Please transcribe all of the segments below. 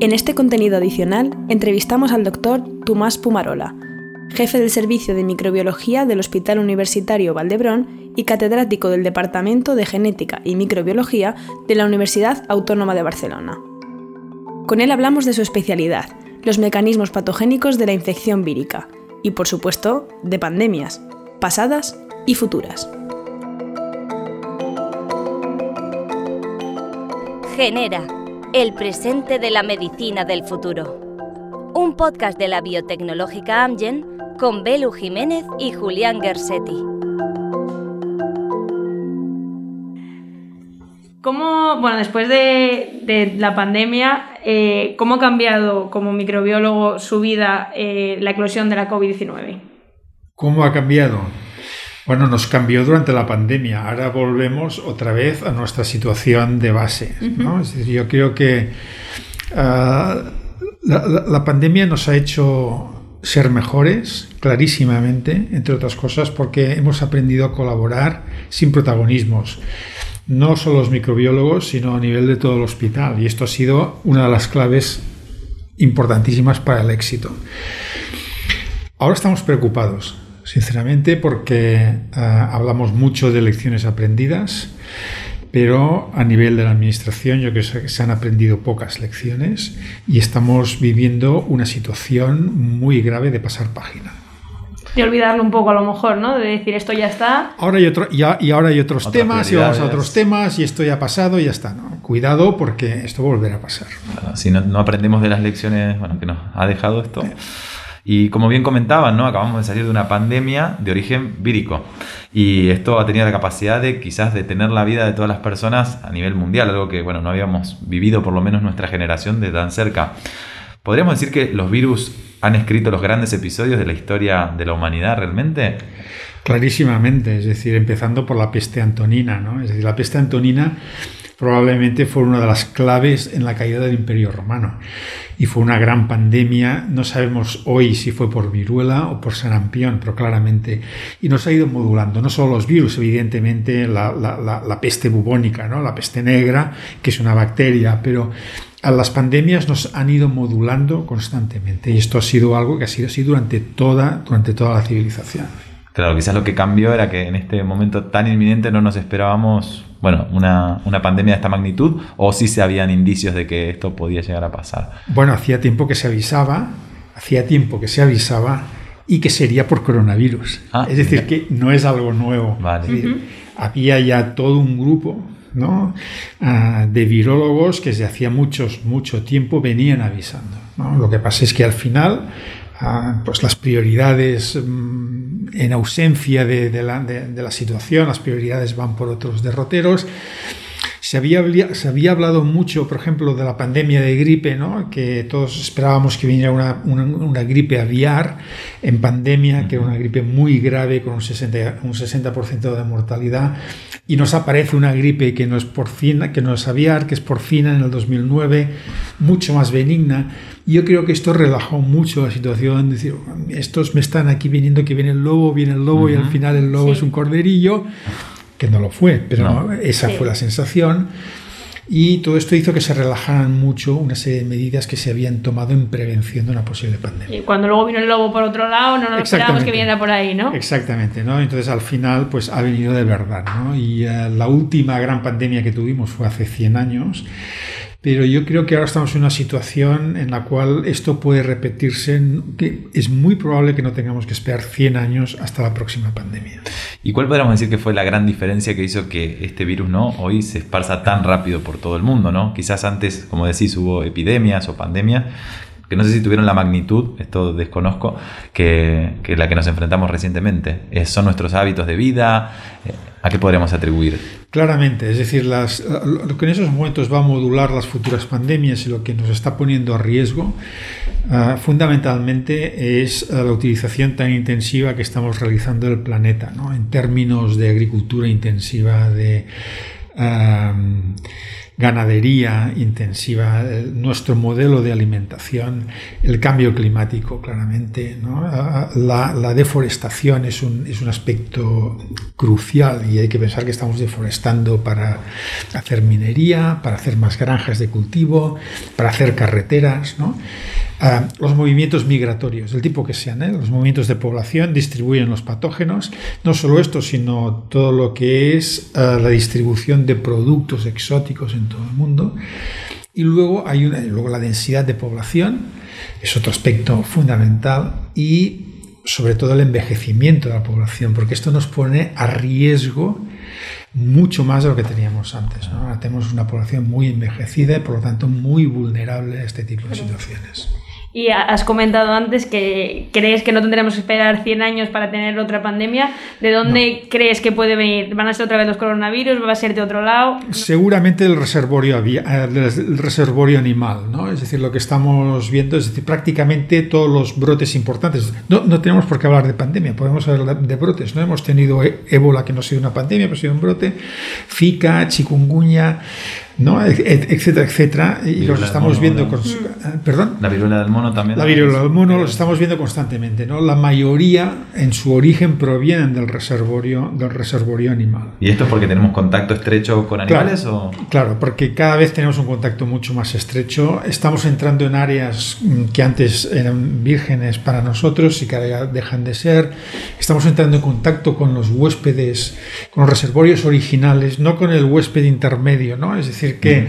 En este contenido adicional entrevistamos al doctor Tomás Pumarola, jefe del Servicio de Microbiología del Hospital Universitario Valdebrón y catedrático del Departamento de Genética y Microbiología de la Universidad Autónoma de Barcelona. Con él hablamos de su especialidad, los mecanismos patogénicos de la infección vírica y, por supuesto, de pandemias, pasadas y futuras. Genera, el presente de la medicina del futuro. Un podcast de la biotecnológica Amgen con Belu Jiménez y Julián Gersetti. ¿Cómo, bueno, después de, la pandemia, eh, cómo ha cambiado como microbiólogo su vida eh, la eclosión de la COVID-19? ¿Cómo ha cambiado? Bueno, nos cambió durante la pandemia. Ahora volvemos otra vez a nuestra situación de base. yo creo que ah, la, pandemia nos ha hecho ser mejores, clarísimamente, entre otras cosas, porque hemos aprendido a colaborar sin protagonismos. No solo los microbiólogos, sino a nivel de todo el hospital. Y esto ha sido una de las claves importantísimas para el éxito. Ahora estamos preocupados sinceramente, porque eh, hablamos mucho de lecciones aprendidas, pero a nivel de la administración yo creo que se han aprendido pocas lecciones y estamos viviendo una situación muy grave de pasar página. De olvidarlo un poco a lo mejor, ¿no? De decir esto ya está. Ahora hay otro, y, ahora hay otros temas y vamos a otros temas y esto ya ha pasado y ya está. ¿no? Cuidado porque esto volverá a pasar. Si no, no, aprendemos de las lecciones bueno, que nos ha dejado esto. Eh, y como bien comentaban, ¿no? acabamos de salir de una pandemia de origen vírico. Y esto ha tenido la capacidad de quizás detener la vida de todas las personas a nivel mundial, algo que bueno, no habíamos vivido por lo menos nuestra generación de tan cerca. ¿Podríamos decir que los virus han escrito los grandes episodios de la historia de la humanidad realmente? Clarísimamente, es decir, empezando por la peste antonina, ¿no? Es decir, la peste antonina probablemente fue una de las claves en la caída del Imperio Romano. Y fue una gran pandemia, no sabemos hoy si fue por viruela o por sarampión, pero claramente. Y nos ha ido modulando, no solo los virus, evidentemente la, peste bubónica, ¿no? la peste negra, que es una bacteria, pero a las pandemias nos han ido modulando constantemente. Y esto ha sido algo que ha sido así durante toda, durante toda la civilización. Claro, quizás lo que cambió era que en este momento tan inminente no nos esperábamos bueno, una, una, pandemia de esta magnitud o si se habían indicios de que esto podía llegar a pasar? Bueno, hacía tiempo que se avisaba, hacía tiempo que se avisaba y que sería por coronavirus. Ah, es decir, que no es algo nuevo. Había ya todo un grupo ¿no? Ah, de virólogos que desde hacía muchos, mucho tiempo venían avisando. Lo que pasa es que al final pues las prioridades mm, en ausencia de, la, de, la, situación, las prioridades van por otros derroteros se había, se había hablado mucho, por ejemplo, de la pandemia de gripe, ¿no? que todos esperábamos que viniera una, una, gripe aviar en pandemia, que era una gripe muy grave con un 60%, un 60 de mortalidad, y nos aparece una gripe que no es porcina, que no es aviar, que es porcina en el 2009, mucho más benigna. Y yo creo que esto relajó mucho la situación, decir, estos me están aquí viniendo, que viene el lobo, viene el lobo, y al final el lobo es un corderillo que no lo fue, pero esa fue la sensación. Y todo esto hizo que se relajaran mucho una serie de medidas que se habían tomado en prevención de una posible pandemia. Y cuando luego vino el lobo por otro lado, no nos esperábamos que viniera por ahí, ¿no? Exactamente, ¿no? Entonces al final pues ha venido de verdad, ¿no? Y eh, la última gran pandemia que tuvimos fue hace 100 años pero yo creo que ahora estamos en una situación en la cual esto puede repetirse, que es muy probable que no tengamos que esperar 100 años hasta la próxima pandemia. ¿Y cuál podríamos decir que fue la gran diferencia que hizo que este virus no hoy se esparza tan rápido por todo el mundo? ¿no? Quizás antes, como decís, hubo epidemias o pandemias que no sé si tuvieron la magnitud, esto desconozco, que, que la que nos enfrentamos recientemente. ¿Son nuestros hábitos de vida? ¿A qué podríamos atribuir? Claramente, es decir, las, lo que en esos momentos va a modular las futuras pandemias y lo que nos está poniendo a riesgo, ah, fundamentalmente es ah, la utilización tan intensiva que estamos realizando del planeta, ¿no? en términos de agricultura intensiva, de ganadería intensiva, nuestro modelo de alimentación, el cambio climático, claramente. La, deforestación es un, es un aspecto crucial y hay que pensar que estamos deforestando para hacer minería, para hacer más granjas de cultivo, para hacer carreteras. ¿no? Los movimientos migratorios, del tipo que sean, ¿eh? los movimientos de población distribuyen los patógenos, no solo esto, sino todo lo que es eh, la distribución de productos exóticos en todo el mundo. Y luego hay una, luego la densidad de población, es otro aspecto fundamental, y sobre todo el envejecimiento de la población, porque esto nos pone a riesgo mucho más de lo que teníamos antes. Ahora tenemos una población muy envejecida y por lo tanto muy vulnerable a este tipo de situaciones. Y has comentado antes que crees que no tendremos que esperar 100 años para tener otra pandemia. ¿De dónde crees que puede venir? ¿Van a ser otra vez los coronavirus? ¿Va a ser de otro lado? Seguramente el reservorio, el reservorio animal, ¿no? Es decir, lo que estamos viendo es decir, prácticamente todos los brotes importantes. No, no tenemos por qué hablar de pandemia, podemos hablar de brotes. ¿no? Hemos tenido ébola, que no ha sido una pandemia, pero ha sido un brote, Zika, chikungunya, ¿no? etcétera, etcétera. Y los estamos viendo con... Eh, ¿Perdón? La viruela del mono también. La viruela del mono los estamos viendo constantemente. ¿no? La mayoría en su origen provienen del reservorio, del reservorio animal. ¿Y esto es porque tenemos contacto estrecho con animales? Claro, o? claro, porque cada vez tenemos un contacto mucho más estrecho. Estamos entrando en áreas mm, que antes eran vírgenes para nosotros y que ahora dejan de ser. Estamos entrando en contacto con los huéspedes, con los reservorios originales, no con el huésped intermedio, ¿no? Es decir, que,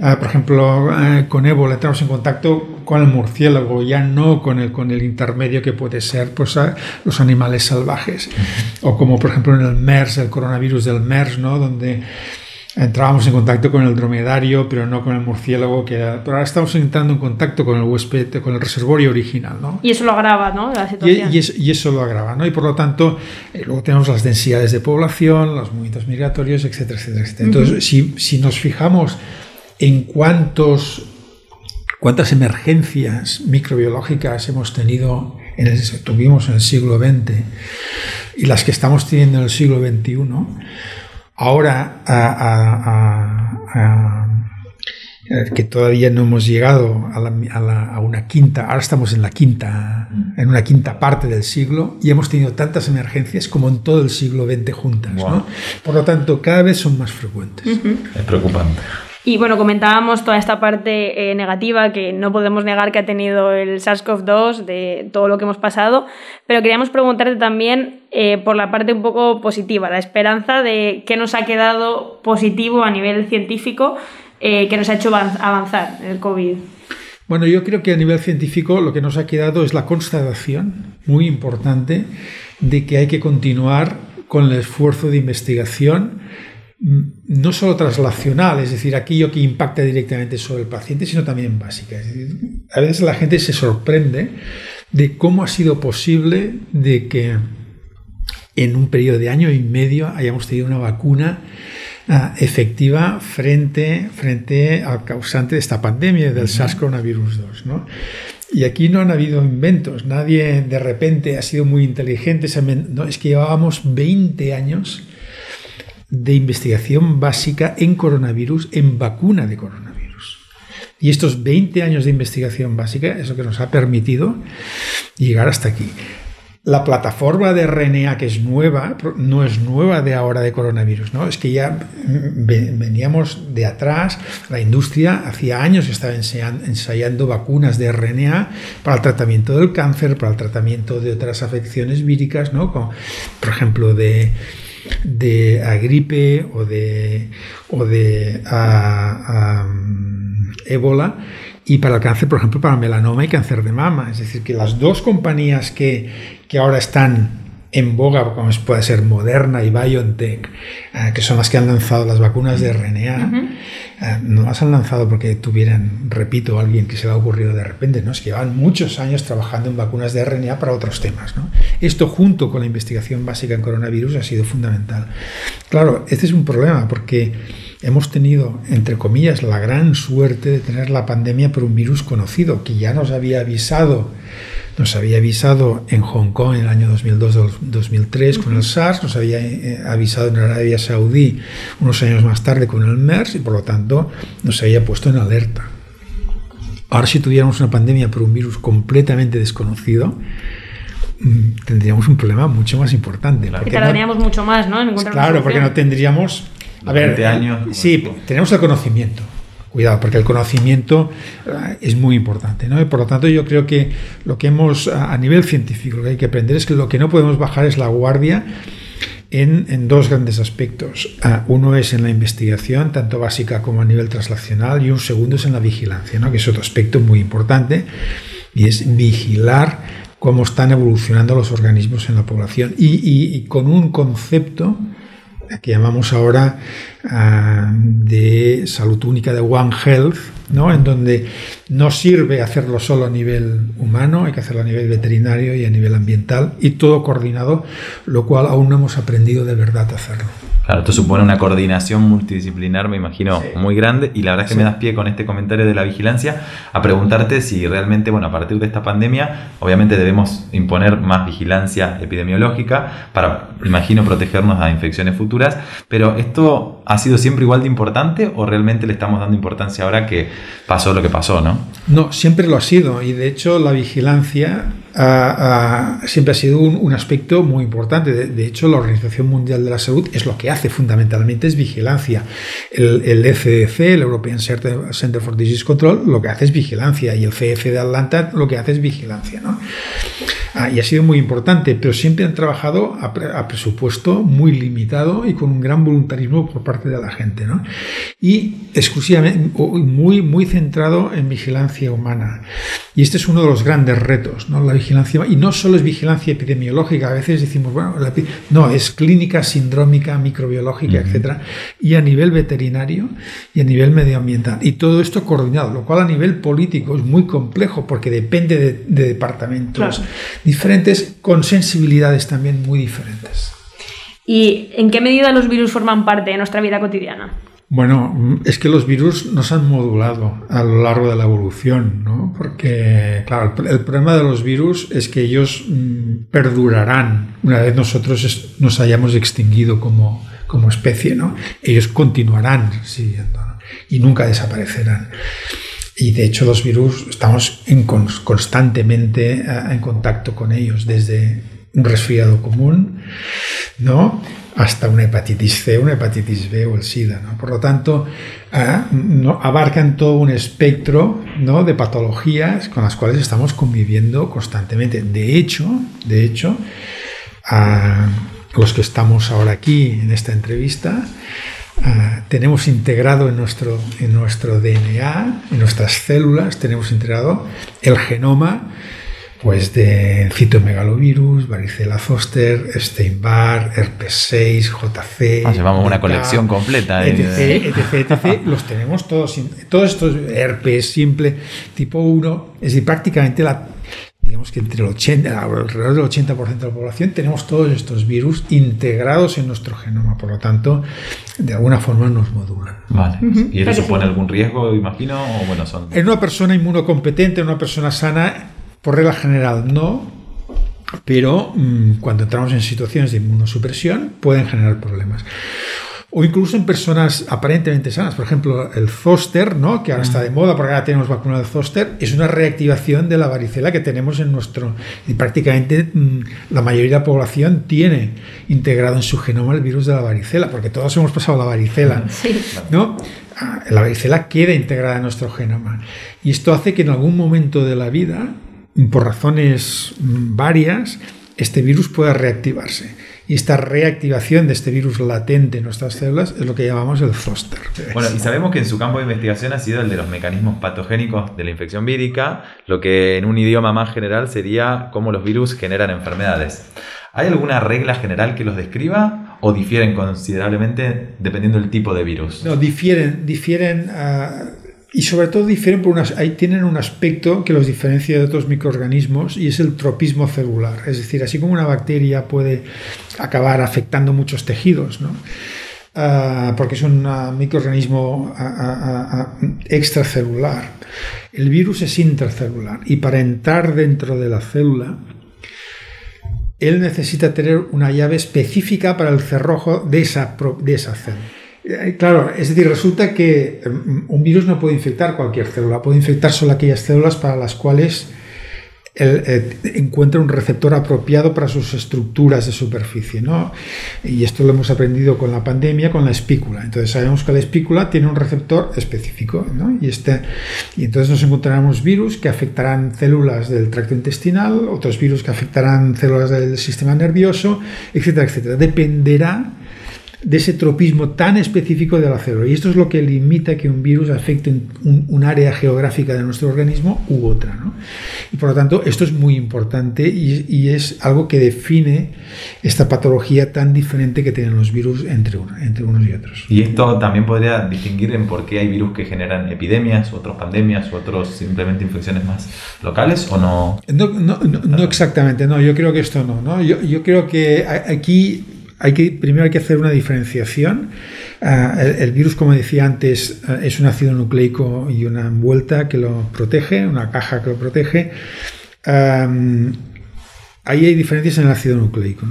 ah, por ejemplo, eh, con ébola entramos en contacto con el murciélago, ya no con el, con el intermedio que puede ser pues, los animales salvajes. O como, por ejemplo, en el MERS, el coronavirus del MERS, ¿no? donde entrábamos en contacto con el dromedario, pero no con el murciélago, que pero ahora estamos entrando en contacto con el huésped, con el reservorio original, ¿no? Y eso lo agrava, ¿no? La situación. Y, eso lo agrava, ¿no? Y por lo tanto, eh, luego tenemos las densidades de población, los movimientos migratorios, etcétera, etcétera, etcétera. Entonces, si, si nos fijamos en cuántos cuántas emergencias microbiológicas hemos tenido en el, tuvimos en el siglo XX y las que estamos teniendo en el siglo XXI, Ahora, que todavía no hemos llegado a, una quinta, ahora estamos en la quinta, en una quinta parte del siglo y hemos tenido tantas emergencias como en todo el siglo XX juntas. Por lo tanto, cada vez son más frecuentes. Es preocupante. Y bueno, comentábamos toda esta parte eh, negativa que no podemos negar que ha tenido el SARS-CoV-2 de todo lo que hemos pasado, pero queríamos preguntarte también eh, por la parte un poco positiva, la esperanza de qué nos ha quedado positivo a nivel científico eh, que nos ha hecho avanzar el COVID. Bueno, yo creo que a nivel científico lo que nos ha quedado es la constatación muy importante de que hay que continuar con el esfuerzo de investigación no solo traslacional, es decir, aquello que impacta directamente sobre el paciente, sino también básica. a veces la gente se sorprende de cómo ha sido posible de que en un periodo de año y medio hayamos tenido una vacuna ah, efectiva frente, frente al causante de esta pandemia, del SARS-CoV-2. ¿no? Y aquí no han habido inventos, nadie de repente ha sido muy inteligente, no, es que llevábamos 20 años de investigación básica en coronavirus, en vacuna de coronavirus. Y estos 20 años de investigación básica es lo que nos ha permitido llegar hasta aquí. La plataforma de RNA que es nueva, no es nueva de ahora de coronavirus, ¿no? Es que ya veníamos de atrás, la industria hacía años estaba ensayando vacunas de RNA para el tratamiento del cáncer, para el tratamiento de otras afecciones víricas, ¿no? Como, por ejemplo, de, de gripe o de, o de ébola y para el cáncer, por ejemplo, para melanoma y cáncer de mama. Es decir, que las dos compañías que, que ahora están en boga, como puede ser Moderna y BioNTech, eh, que son las que han lanzado las vacunas de RNA, eh, no las han lanzado porque tuvieran, repito, alguien que se le ha ocurrido de repente, ¿no? es que llevan muchos años trabajando en vacunas de RNA para otros temas. Esto junto con la investigación básica en coronavirus ha sido fundamental. Claro, este es un problema porque hemos tenido, entre comillas, la gran suerte de tener la pandemia por un virus conocido, que ya nos había avisado nos había avisado en Hong Kong en el año 2002-2003 con el SARS, nos había eh, avisado en Arabia Saudí unos años más tarde con el MERS y por lo tanto nos había puesto en alerta. Ahora si tuviéramos una pandemia por un virus completamente desconocido, mm, tendríamos un problema mucho más importante. Claro, tardaríamos mucho más, ¿no? claro, porque no tendríamos... A ver, años. Sí, tenemos el conocimiento cuidado, porque el conocimiento eh, es muy importante. ¿no? Por lo tanto, yo creo que lo que hemos, a nivel científico, lo que hay que aprender es que lo que no podemos bajar es la guardia en, dos grandes aspectos. Ah, uno es en la investigación, tanto básica como a nivel translacional, y un segundo es en la vigilancia, ¿no? que es otro aspecto muy importante, y es vigilar cómo están evolucionando los organismos en la población y con un concepto que llamamos ahora ah, de salud única de One Health, ¿no? en donde no sirve hacerlo solo a nivel humano, hay que hacerlo a nivel veterinario y a nivel ambiental, y todo coordinado, lo cual aún no hemos aprendido de verdad a hacerlo. Claro, esto supone una coordinación multidisciplinar, me imagino, muy grande. Y la verdad es que me das pie con este comentario de la vigilancia a preguntarte si realmente, bueno, a partir de esta pandemia, obviamente debemos imponer más vigilancia epidemiológica para, imagino, protegernos a infecciones futuras. Pero ¿esto ha sido siempre igual de importante o realmente le estamos dando importancia ahora que pasó lo que pasó, no? No, siempre lo ha sido. Y de hecho, la vigilancia siempre ha sido un, aspecto muy importante. De, hecho, la Organización Mundial de la Salud es lo que hace fundamentalmente, es vigilancia. El, el el European Center for Disease Control, lo que hace es vigilancia. Y el CF de Atlanta lo que hace es vigilancia. ¿no? Ah, y ha sido muy importante, pero siempre han trabajado a, presupuesto muy limitado y con un gran voluntarismo por parte de la gente. ¿no? Y exclusivamente, muy, muy centrado en vigilancia humana. Y este es uno de los grandes retos, ¿no? la vigilancia. Y no solo es vigilancia epidemiológica, a veces decimos, bueno, no, es clínica, sindrómica, microbiológica, etc. Y a nivel veterinario y a nivel medioambiental. Y todo esto coordinado, lo cual a nivel político es muy complejo porque depende de, departamentos diferentes con sensibilidades también muy diferentes. ¿Y en qué medida los virus forman parte de nuestra vida cotidiana? Bueno, es que los virus nos han modulado a lo largo de la evolución, ¿no? Porque, claro, el problema de los virus es que ellos mm, perdurarán una vez nosotros nos hayamos extinguido como, como especie, ¿no? Ellos continuarán siguiendo y nunca desaparecerán. Y de hecho los virus estamos en constantemente eh, en contacto con ellos, desde un resfriado común, ¿no? Hasta una hepatitis C, una hepatitis B o el SIDA. ¿no? Por lo tanto, no, abarcan todo un espectro ¿no? de patologías con las cuales estamos conviviendo constantemente. De hecho, de hecho, a los que estamos ahora aquí en esta entrevista, Ah, tenemos integrado en nuestro, en nuestro DNA, en nuestras células, tenemos integrado el genoma pues de citomegalovirus, varicela zoster, Steinbar, herpes 6, JC. Ah, llevamos una colección completa. Etc, etc, los tenemos todos. Todos estos herpes simple, tipo 1, es decir, prácticamente la, digamos que entre el 80, alrededor del 80% de la población tenemos todos estos virus integrados en nuestro genoma, por lo tanto, de alguna forma nos modulan. Vale. ¿Y eso supone algún riesgo, imagino? O bueno, son... En una persona inmunocompetente, en una persona sana, por regla general no, pero mm, cuando entramos en situaciones de inmunosupresión pueden generar problemas o incluso en personas aparentemente sanas. Por ejemplo, el zoster, ¿no? que ahora está de moda porque ahora tenemos vacuna de zoster, es una reactivación de la varicela que tenemos en nuestro... Y prácticamente mm, la mayoría de la población tiene integrado en su genoma el virus de la varicela, porque todos hemos pasado la varicela. ¿no? Ah, la varicela queda integrada en nuestro genoma. Y esto hace que en algún momento de la vida, por razones mm, varias, este virus pueda reactivarse. Y esta reactivación de este virus latente en nuestras células es lo que llamamos el zoster. Bueno, y sabemos que en su campo de investigación ha sido el de los mecanismos patogénicos de la infección vírica, lo que en un idioma más general sería cómo los virus generan enfermedades. ¿Hay alguna regla general que los describa o difieren considerablemente dependiendo del tipo de virus? No, difieren, difieren ah, y sobre todo difieren por unas, ahí tienen un aspecto que los diferencia de otros microorganismos y es el tropismo celular. Es decir, así como una bacteria puede acabar afectando muchos tejidos, ¿no? ah, porque es un microorganismo extracelular. El virus es intracelular y para entrar dentro de la célula, él necesita tener una llave específica para el cerrojo de esa, de esa célula. Eh, claro, es decir, resulta que mm, un virus no puede infectar cualquier célula, puede infectar solo aquellas células para las cuales eh, encuentra un receptor apropiado para sus estructuras de superficie. ¿no? Y esto lo hemos aprendido con la pandemia, con la espícula. Entonces sabemos que la espícula tiene un receptor específico. ¿no? Y, este, y entonces nos encontraremos virus que afectarán células del tracto intestinal, otros virus que afectarán células del sistema nervioso, etcétera, etcétera. Dependerá de ese tropismo tan específico de la célula. Y esto es lo que limita que un virus afecte un, área geográfica de nuestro organismo u otra. Y por lo tanto, esto es muy importante y, es algo que define esta patología tan diferente que tienen los virus entre, entre unos y otros. Y esto también podría distinguir en por qué hay virus que generan epidemias, otros pandemias, otros simplemente infecciones más locales o no. No, no, no, exactamente, no, yo creo que esto no. ¿no? Yo, yo creo que aquí hay que, primero hay que hacer una diferenciación. Ah, el, virus, como decía antes, ah, es un ácido nucleico y una envuelta que lo protege, una caja que lo protege. ahí hay diferencias en el ácido nucleico.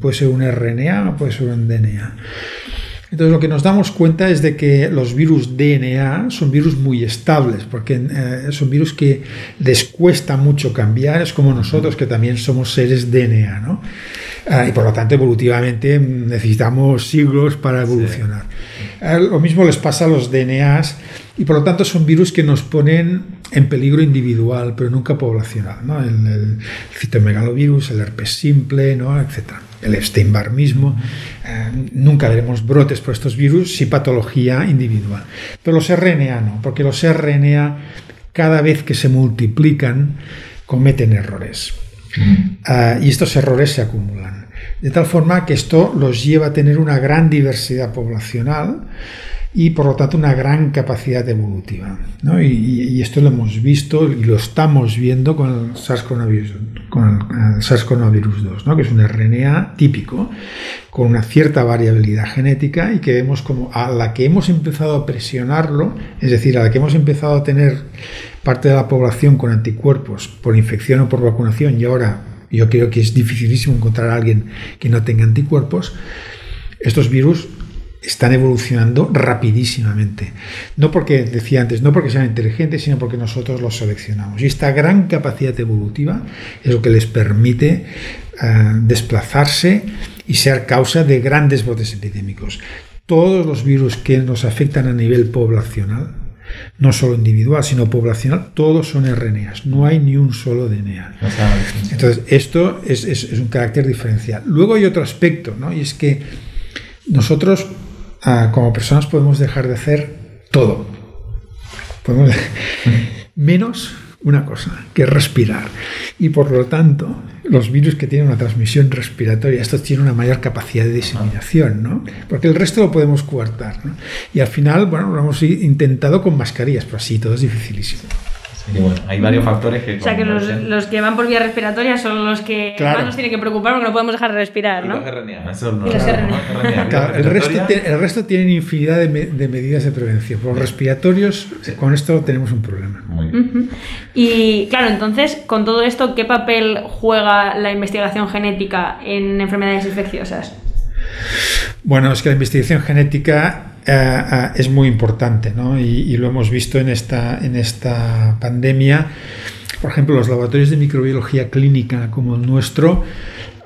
Puede ser un RNA o puede ser un DNA. Entonces lo que nos damos cuenta es de que los virus DNA son virus muy estables, porque eh, son virus que les cuesta mucho cambiar, es como nosotros que también somos seres DNA, ¿no? Ah, y por lo tanto evolutivamente necesitamos siglos para evolucionar. Ah, lo mismo les pasa a los DNAs y por lo tanto son virus que nos ponen en peligro individual, pero nunca poblacional. ¿no? El, el, citomegalovirus, el herpes simple, ¿no? etc. El Epstein-Barr mismo. Eh, nunca veremos brotes por estos virus, si patología individual. Pero los RNA no, porque los RNA cada vez que se multiplican cometen errores. Ah, y estos errores se acumulan. De tal forma que esto los lleva a tener una gran diversidad poblacional y por lo tanto una gran capacidad evolutiva. Y, esto lo hemos visto y lo estamos viendo con el SARS-CoV-2, SARS 2 que es un RNA típico con una cierta variabilidad genética y que vemos como a la que hemos empezado a presionarlo, es decir, a la que hemos empezado a tener parte de la población con anticuerpos por infección o por vacunación y ahora yo creo que es dificilísimo encontrar a alguien que no tenga anticuerpos, estos virus están evolucionando rapidísimamente. No porque, decía antes, no porque sean inteligentes, sino porque nosotros los seleccionamos. Y esta gran capacidad evolutiva es lo que les permite eh, desplazarse y ser causa de grandes brotes epidémicos. Todos los virus que nos afectan a nivel poblacional, no solo individual, sino poblacional, todos son RNAs, no hay ni un solo DNA. Entonces, esto es, es, es un carácter diferencial. Luego hay otro aspecto, ¿no? y es que nosotros como personas podemos dejar de hacer todo. menos una cosa, que es respirar. Y por lo tanto, los virus que tienen una transmisión respiratoria, estos tienen una mayor capacidad de diseminación, ¿no? Porque el resto lo podemos coartar, Y al final, bueno, lo hemos intentado con mascarillas, pero así todo es dificilísimo hay varios factores que... O sea, que los, que van por vía respiratoria son los que más nos tienen que preocupar porque no podemos dejar de respirar, ¿no? Y los RNA. Eso no, y los RNA. el, resto, el resto tienen infinidad de, medidas de prevención. Por los respiratorios, con esto tenemos un problema. Muy bien. Y claro, entonces, con todo esto, ¿qué papel juega la investigación genética en enfermedades infecciosas? Bueno, es que la investigación genética eh, es muy importante ¿no? y, lo hemos visto en esta, en esta pandemia. Por ejemplo, los laboratorios de microbiología clínica como el nuestro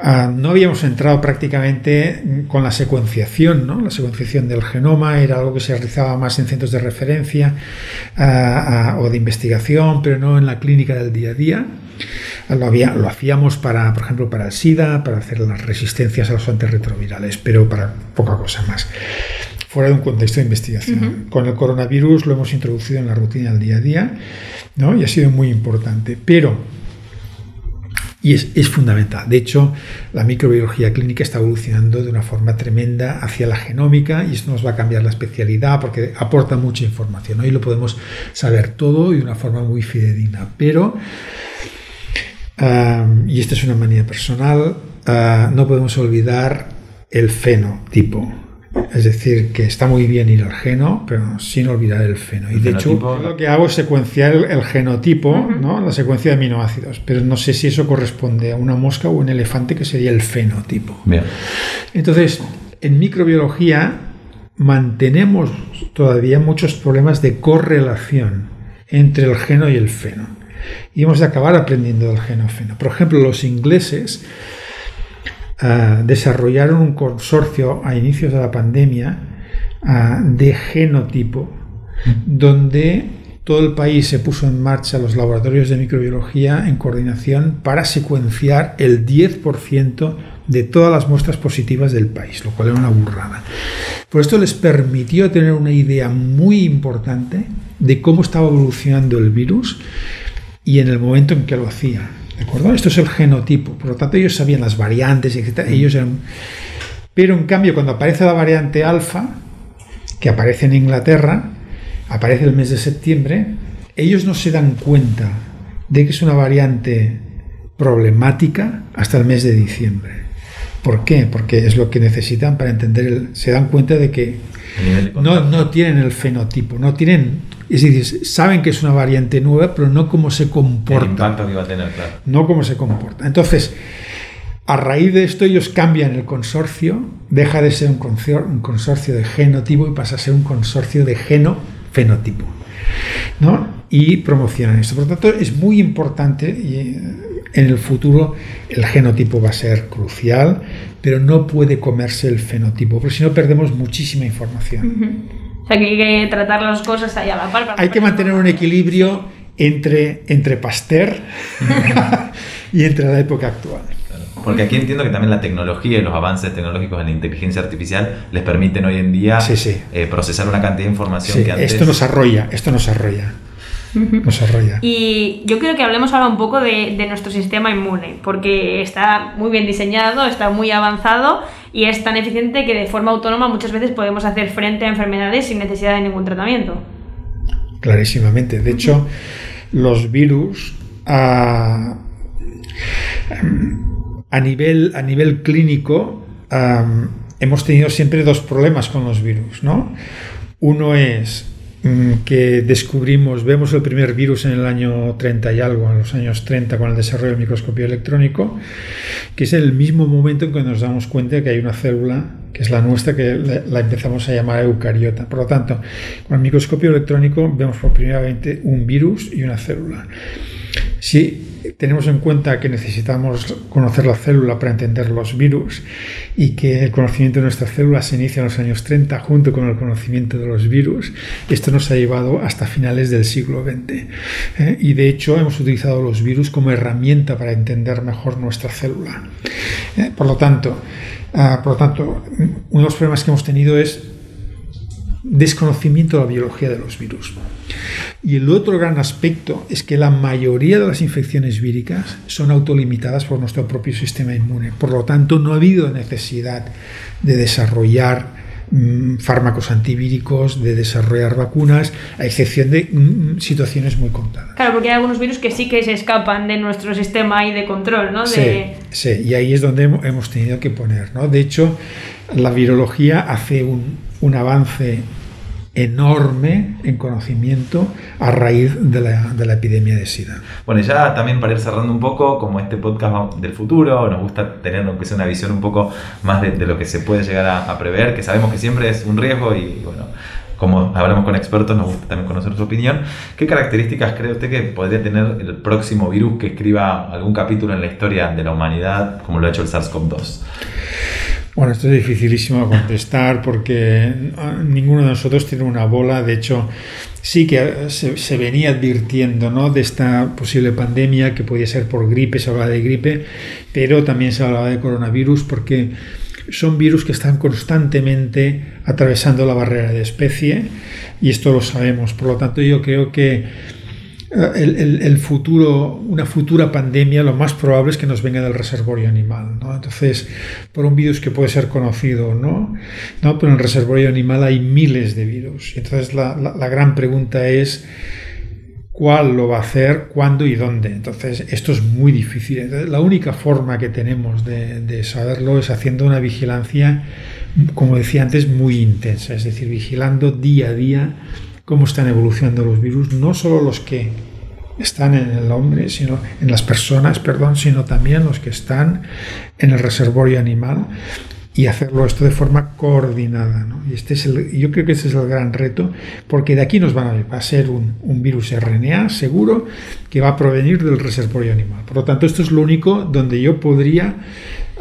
eh, no habíamos entrado prácticamente con la secuenciación. ¿no? La secuenciación del genoma era algo que se realizaba más en centros de referencia o de investigación, pero no en la clínica del día a día. Lo, hacíamos para, por ejemplo, para el SIDA, para hacer las resistencias a los antirretrovirales, pero para poca cosa más fuera de un contexto de investigación. Con el coronavirus lo hemos introducido en la rutina del día a día ¿no? y ha sido muy importante. Pero, y es, es, fundamental, de hecho, la microbiología clínica está evolucionando de una forma tremenda hacia la genómica y esto nos va a cambiar la especialidad porque aporta mucha información. Hoy lo podemos saber todo y de una forma muy fidedigna. Pero, y esta es una manía personal, ah, no podemos olvidar el fenotipo Es decir, que está muy bien ir al geno, pero sin olvidar el feno. Y de hecho, lo que hago es secuenciar el, genotipo, ¿no? la secuencia de aminoácidos, pero no sé si eso corresponde a una mosca o un elefante, que sería el fenotipo. Bien. Entonces, en microbiología mantenemos todavía muchos problemas de correlación entre el geno y el feno. Y hemos de acabar aprendiendo del genofeno. Por ejemplo, los ingleses Ah, desarrollaron un consorcio a inicios de la pandemia ah, de genotipo, donde todo el país se puso en marcha los laboratorios de microbiología en coordinación para secuenciar el 10% de todas las muestras positivas del país, lo cual era una burrada. Por esto les permitió tener una idea muy importante de cómo estaba evolucionando el virus y en el momento en que lo hacía. Esto es el genotipo. Por lo tanto, ellos sabían las variantes, etc. Ellos Pero en cambio, cuando aparece la variante alfa, que aparece en Inglaterra, aparece el mes de septiembre, ellos no se dan cuenta de que es una variante problemática hasta el mes de diciembre. ¿Por qué? Porque es lo que necesitan para entender el, se dan cuenta de que no, no tienen el fenotipo, no tienen es decir, saben que es una variante nueva, pero no cómo se comporta. que va a tener, claro. No cómo se comporta. Entonces, a raíz de esto ellos cambian el consorcio, deja de ser un consorcio de genotipo y pasa a ser un consorcio de geno-fenotipo. ¿no? Y promocionan esto. Por lo tanto, es muy importante y eh, en el futuro el genotipo va a ser crucial, pero no puede comerse el fenotipo, porque si no perdemos muchísima información que hay que tratar las cosas ahí a la par. Hay que mantener un equilibrio entre, entre Pasteur y entre la época actual. Porque aquí entiendo que también la tecnología y los avances tecnológicos en la inteligencia artificial les permiten hoy en día eh, procesar una cantidad de información que antes... Esto nos arrolla, esto nos arrolla. Nos arrolla. Y yo quiero que hablemos ahora un poco de, de, nuestro sistema inmune, porque está muy bien diseñado, está muy avanzado y es tan eficiente que de forma autónoma muchas veces podemos hacer frente a enfermedades sin necesidad de ningún tratamiento. Clarísimamente. De hecho, los virus a, nivel, a nivel clínico hemos tenido siempre dos problemas con los virus. ¿no? Uno es que descubrimos, vemos el primer virus en el año 30 y algo, en los años 30 con el desarrollo del microscopio electrónico, que es el mismo momento en que nos damos cuenta de que hay una célula, que es la nuestra, que la empezamos a llamar eucariota. Por lo tanto, con el microscopio electrónico vemos por primera vez un virus y una célula. Si tenemos en cuenta que necesitamos conocer la célula para entender los virus y que el conocimiento de nuestra célula se inicia en los años 30 junto con el conocimiento de los virus, esto nos ha llevado hasta finales del siglo XX. ¿eh? Y de hecho hemos utilizado los virus como herramienta para entender mejor nuestra célula. ¿eh? Ah, por lo tanto, uno de los problemas que hemos tenido es desconocimiento de la biología de los virus. Y el otro gran aspecto es que la mayoría de las infecciones víricas son autolimitadas por nuestro propio sistema inmune. Por lo tanto, no ha habido necesidad de desarrollar mm, fármacos antivíricos, de desarrollar vacunas, a excepción de mm, situaciones muy contadas. Claro, porque hay algunos virus que sí que se escapan de nuestro sistema y de control, ¿no? Sí, sí, y ahí es donde hemos tenido que poner, ¿no? De hecho, la virología hace un, un avance enorme en conocimiento a raíz de la, epidemia de SIDA. Bueno, ya también para ir cerrando un poco, como este podcast del futuro, nos gusta tener aunque sea una visión un poco más de, lo que se puede llegar a, prever, que sabemos que siempre es un riesgo y bueno, como hablamos con expertos, nos gusta también conocer su opinión. ¿Qué características cree usted que podría tener el próximo virus que escriba algún capítulo en la historia de la humanidad, como lo ha hecho el SARS-CoV-2? Bueno, esto es dificilísimo contestar porque ninguno de nosotros tiene una bola. De hecho, sí que se, venía advirtiendo ¿no? de esta posible pandemia que podía ser por gripe, se hablaba de gripe, pero también se hablaba de coronavirus porque son virus que están constantemente atravesando la barrera de especie y esto lo sabemos. Por lo tanto, yo creo que el, el, futuro, una futura pandemia, lo más probable es que nos venga del reservorio animal. ¿no? Entonces, por un virus que puede ser conocido no, ¿no? pero en el reservorio animal hay miles de virus. Entonces, la, la, gran pregunta es cuál lo va a hacer, cuándo y dónde. Entonces, esto es muy difícil. la única forma que tenemos de, de saberlo es haciendo una vigilancia como decía antes, muy intensa, es decir, vigilando día a día cómo están evolucionando los virus, no solo los que están en el hombre, sino en las personas, perdón, sino también los que están en el reservorio animal y hacerlo esto de forma coordinada. Y este es el, yo creo que ese es el gran reto, porque de aquí nos van a ver, va a ser un, virus RNA seguro que va a provenir del reservorio animal. Por lo tanto, esto es lo único donde yo podría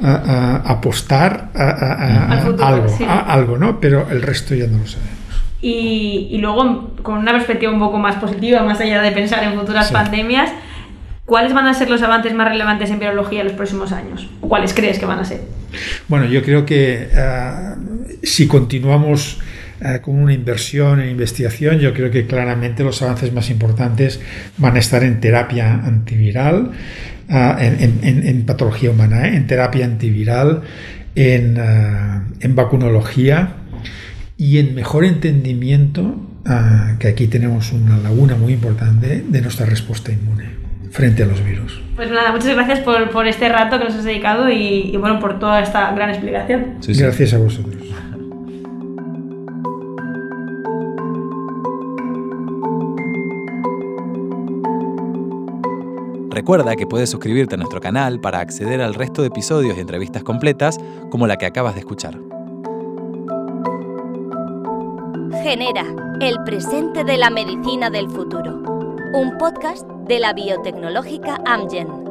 apostar a, algo, algo, ¿no? Pero el resto ya no lo sabemos. Y, luego, con una perspectiva un poco más positiva, más allá de pensar en futuras pandemias, ¿cuáles van a ser los avances más relevantes en biología en los próximos años? ¿Cuáles crees que van a ser? Bueno, yo creo que eh, si continuamos eh, con una inversión en investigación, yo creo que claramente los avances más importantes van a estar en terapia antiviral, eh, en, patología humana, en terapia antiviral, en, en vacunología y en mejor entendimiento, que aquí tenemos una laguna muy importante, de nuestra respuesta inmune frente a los virus. Pues nada, muchas gracias por, por este rato que nos has dedicado y, bueno, por toda esta gran explicación. Gracias a vosotros. Recuerda que puedes suscribirte a nuestro canal para acceder al resto de episodios y entrevistas completas como la que acabas de escuchar. Genera, el presente de la medicina del futuro. Un podcast de la biotecnológica Amgen.